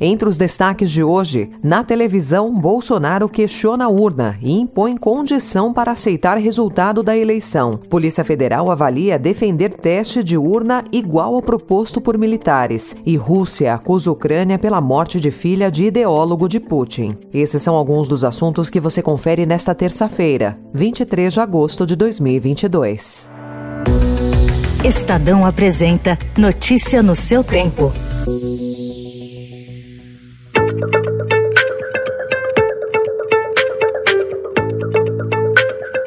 Entre os destaques de hoje, na televisão, Bolsonaro questiona a urna e impõe condição para aceitar resultado da eleição. Polícia Federal avalia defender teste de urna igual ao proposto por militares. E Rússia acusa Ucrânia pela morte de filha de ideólogo de Putin. Esses são alguns dos assuntos que você confere nesta terça-feira, 23 de agosto de 2022. Estadão apresenta Notícia no seu tempo.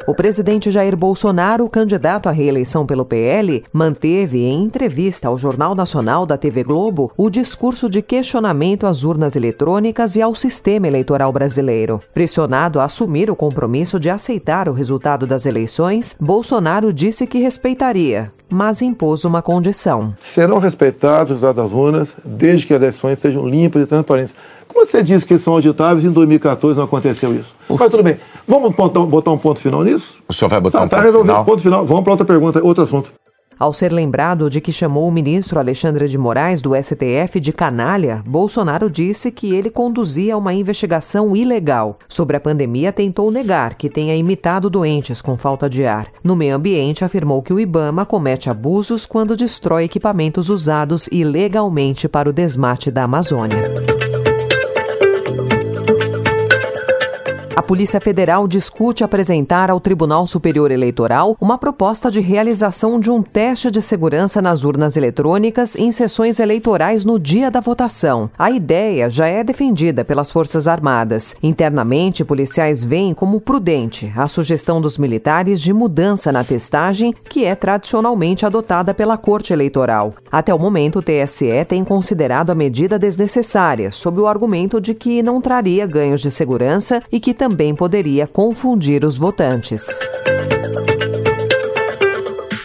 O presidente Jair Bolsonaro, candidato à reeleição pelo PL, manteve em entrevista ao Jornal Nacional da TV Globo o discurso de questionamento às urnas eletrônicas e ao sistema eleitoral brasileiro. Pressionado a assumir o compromisso de aceitar o resultado das eleições, Bolsonaro disse que respeitaria, mas impôs uma condição. Serão respeitados os resultados das urnas desde que as eleições sejam limpas e transparentes. Como você disse que são auditáveis em 2014 não aconteceu isso? Mas tudo bem. Vamos botar, botar um ponto final nisso? O senhor vai botar tá, um tá ponto resolvido. final? Ponto final. Vamos para outra pergunta, outro assunto. Ao ser lembrado de que chamou o ministro Alexandre de Moraes do STF de canalha, Bolsonaro disse que ele conduzia uma investigação ilegal. Sobre a pandemia, tentou negar que tenha imitado doentes com falta de ar. No meio ambiente, afirmou que o Ibama comete abusos quando destrói equipamentos usados ilegalmente para o desmate da Amazônia. A Polícia Federal discute apresentar ao Tribunal Superior Eleitoral uma proposta de realização de um teste de segurança nas urnas eletrônicas em sessões eleitorais no dia da votação. A ideia já é defendida pelas Forças Armadas. Internamente, policiais veem como prudente a sugestão dos militares de mudança na testagem, que é tradicionalmente adotada pela Corte Eleitoral. Até o momento, o TSE tem considerado a medida desnecessária, sob o argumento de que não traria ganhos de segurança e que também poderia confundir os votantes.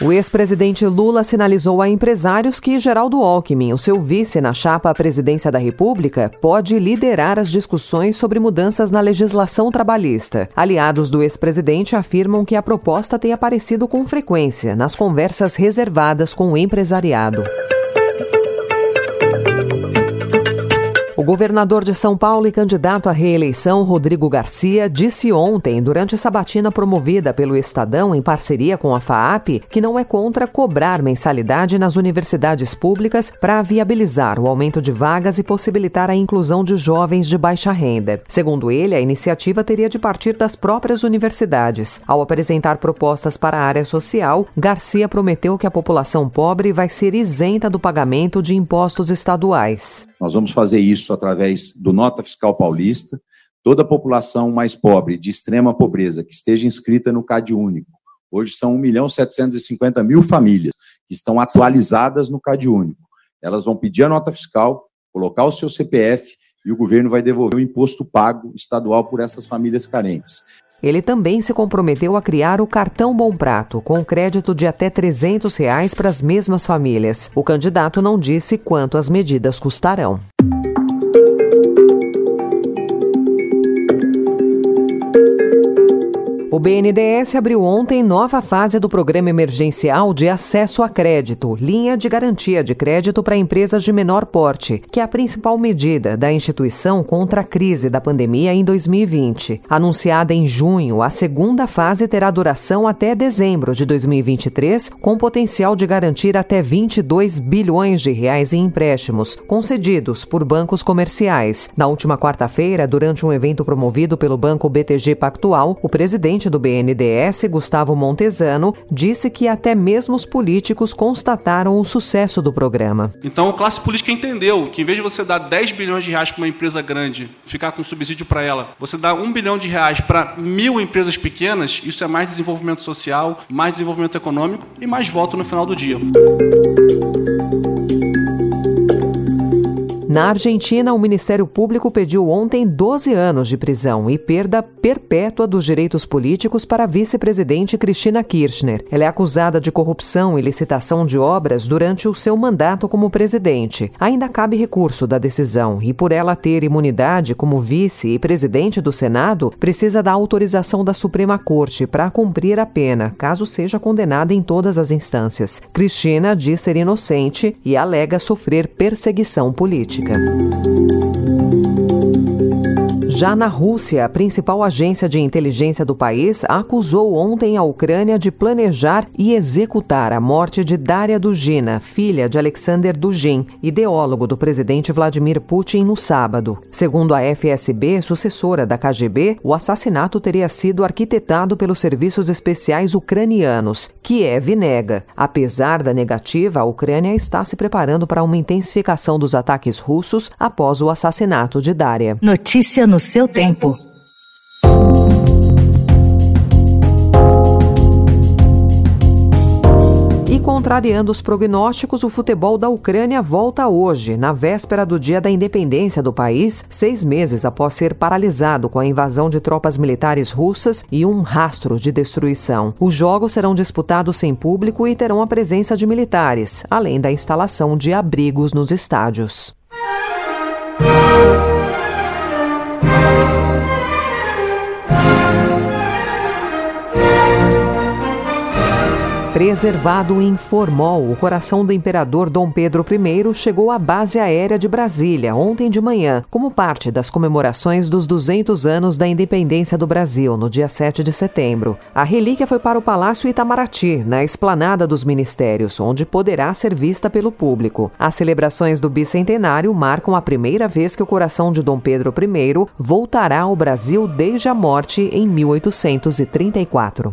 O ex-presidente Lula sinalizou a empresários que Geraldo Alckmin, o seu vice na chapa à presidência da República, pode liderar as discussões sobre mudanças na legislação trabalhista. Aliados do ex-presidente afirmam que a proposta tem aparecido com frequência nas conversas reservadas com o empresariado. O governador de São Paulo e candidato à reeleição, Rodrigo Garcia, disse ontem, durante sabatina promovida pelo Estadão em parceria com a FAAP, que não é contra cobrar mensalidade nas universidades públicas para viabilizar o aumento de vagas e possibilitar a inclusão de jovens de baixa renda. Segundo ele, a iniciativa teria de partir das próprias universidades. Ao apresentar propostas para a área social, Garcia prometeu que a população pobre vai ser isenta do pagamento de impostos estaduais. Nós vamos fazer isso através do Nota Fiscal Paulista. Toda a população mais pobre, de extrema pobreza, que esteja inscrita no CAD Único. Hoje são 1 milhão 750 mil famílias que estão atualizadas no CAD Único. Elas vão pedir a nota fiscal, colocar o seu CPF e o governo vai devolver o imposto pago estadual por essas famílias carentes. Ele também se comprometeu a criar o Cartão Bom Prato, com crédito de até 300 reais para as mesmas famílias. O candidato não disse quanto as medidas custarão. O BNDES abriu ontem nova fase do Programa Emergencial de Acesso a Crédito, linha de garantia de crédito para empresas de menor porte, que é a principal medida da instituição contra a crise da pandemia em 2020. Anunciada em junho, a segunda fase terá duração até dezembro de 2023, com potencial de garantir até 22 bilhões de reais em empréstimos, concedidos por bancos comerciais. Na última quarta-feira, durante um evento promovido pelo Banco BTG Pactual, o presidente do BNDES, Gustavo Montesano, disse que até mesmo os políticos constataram o sucesso do programa. Então, a classe política entendeu que em vez de você dar 10 bilhões de reais para uma empresa grande, ficar com subsídio para ela, você dá 1 bilhão de reais para mil empresas pequenas, isso é mais desenvolvimento social, mais desenvolvimento econômico e mais voto no final do dia. Na Argentina, o Ministério Público pediu ontem 12 anos de prisão e perda perpétua dos direitos políticos para a vice-presidente Cristina Kirchner. Ela é acusada de corrupção e licitação de obras durante o seu mandato como presidente. Ainda cabe recurso da decisão e, por ela ter imunidade como vice e presidente do Senado, precisa da autorização da Suprema Corte para cumprir a pena, caso seja condenada em todas as instâncias. Cristina diz ser inocente e alega sofrer perseguição política. Okay. Já na Rússia, a principal agência de inteligência do país acusou ontem a Ucrânia de planejar e executar a morte de Daria Dugina, filha de Alexander Dugin, ideólogo do presidente Vladimir Putin, no sábado. Segundo a FSB, sucessora da KGB, o assassinato teria sido arquitetado pelos serviços especiais ucranianos. Kiev nega. Apesar da negativa, a Ucrânia está se preparando para uma intensificação dos ataques russos após o assassinato de Daria. Notícia no seu tempo. E contrariando os prognósticos, o futebol da Ucrânia volta hoje, na véspera do dia da independência do país, seis meses após ser paralisado com a invasão de tropas militares russas e um rastro de destruição. Os jogos serão disputados sem público e terão a presença de militares, além da instalação de abrigos nos estádios. Preservado em Formol, o coração do imperador Dom Pedro I chegou à base aérea de Brasília ontem de manhã, como parte das comemorações dos 200 anos da independência do Brasil, no dia 7 de setembro. A relíquia foi para o Palácio Itamaraty, na esplanada dos ministérios, onde poderá ser vista pelo público. As celebrações do bicentenário marcam a primeira vez que o coração de Dom Pedro I voltará ao Brasil desde a morte em 1834.